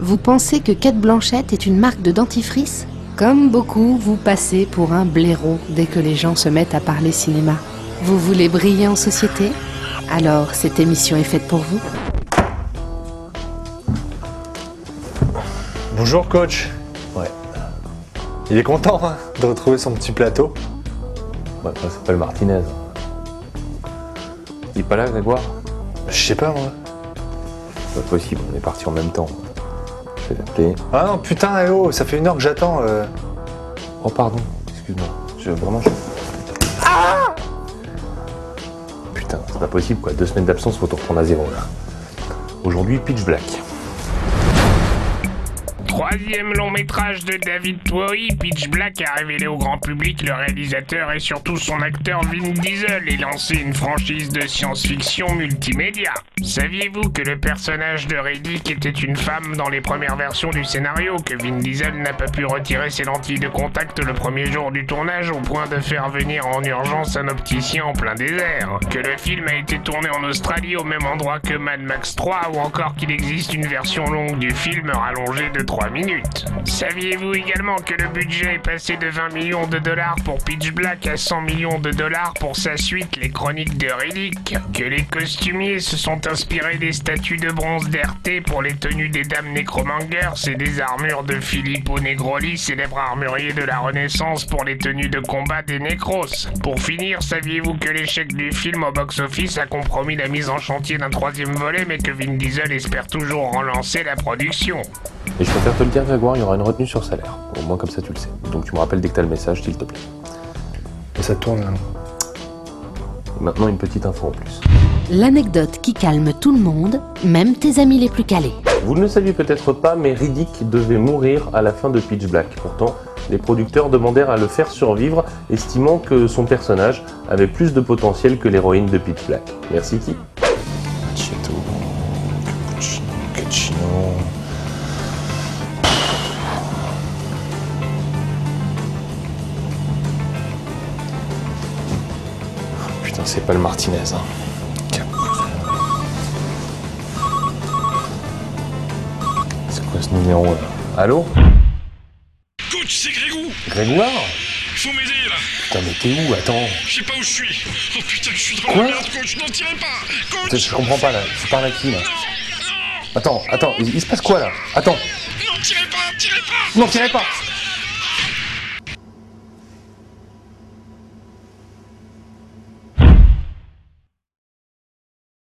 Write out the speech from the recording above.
Vous pensez que Kate Blanchette est une marque de dentifrice? Comme beaucoup, vous passez pour un blaireau dès que les gens se mettent à parler cinéma. Vous voulez briller en société? Alors cette émission est faite pour vous. Bonjour coach. Ouais. Il est content hein, de retrouver son petit plateau. Ouais, ça s'appelle Martinez. Il est pas là, Grégoire? Je sais pas moi. Pas possible, on est partis en même temps. Ah non putain eh oh, ça fait une heure que j'attends. euh. Oh, pardon, excuse-moi. Je vraiment. je- Putain, c'est pas possible quoi. Deux semaines d'absence, faut tout reprendre à zéro là. Aujourd'hui, Pitch Black. Troisième long métrage de David Twohy, Pitch Black a révélé au grand public le réalisateur et surtout son acteur Vin Diesel et lancé une franchise de science-fiction multimédia. Saviez-vous que le personnage de Riddick était une femme dans les premières versions du scénario, que Vin Diesel n'a pas pu retirer ses lentilles de contact le premier jour du tournage au point de faire venir en urgence un opticien en plein désert, que le film a été tourné en Australie au même endroit que Mad Max 3 ou encore qu'il existe une version longue du film rallongée de 3 minutes. Saviez-vous également que le budget est passé de 20 millions de dollars pour Pitch Black à 100 millions de dollars pour sa suite Les Chroniques de Riddick? Que les costumiers se sont inspirés des statues de bronze d'RT pour les tenues des dames nécromangers et des armures de Filippo Negroli, célèbre armurier de la Renaissance pour les tenues de combat des Nécros. Pour finir, saviez-vous que l'échec du film au box-office a compromis la mise en chantier d'un troisième volet mais que Vin Diesel espère toujours relancer la production? Et je préfère te le dire, Grégoire, il y aura une retenue sur salaire. Au moins, comme ça, tu le sais. Donc, tu me rappelles dès que t'as le message, s'il te plaît. Et ça tourne là. Et maintenant, une petite info en plus. L'anecdote qui calme tout le monde, même tes amis les plus calés. Vous ne le saviez peut-être pas, mais Riddick devait mourir à la fin de Pitch Black. Pourtant, les producteurs demandèrent à le faire survivre, estimant que son personnage avait plus de potentiel que l'héroïne de Pitch Black. Merci qui Putain, c'est pas le Martinez. Hein. C'est quoi ce numéro là? Allô? Coach, c'est Grégou Grégoire? Faut m'aider là. Putain, mais t'es où? Attends. Je sais pas où je suis. Oh putain, je suis dans Quoi? la merde, coach. Non, tirez pas. Putain, Coach Je comprends pas là. Tu parles à qui là? Non. Attends, attends, il, il se passe quoi là? Attends. Non, tirez pas Tirez pas. Non, tirez pas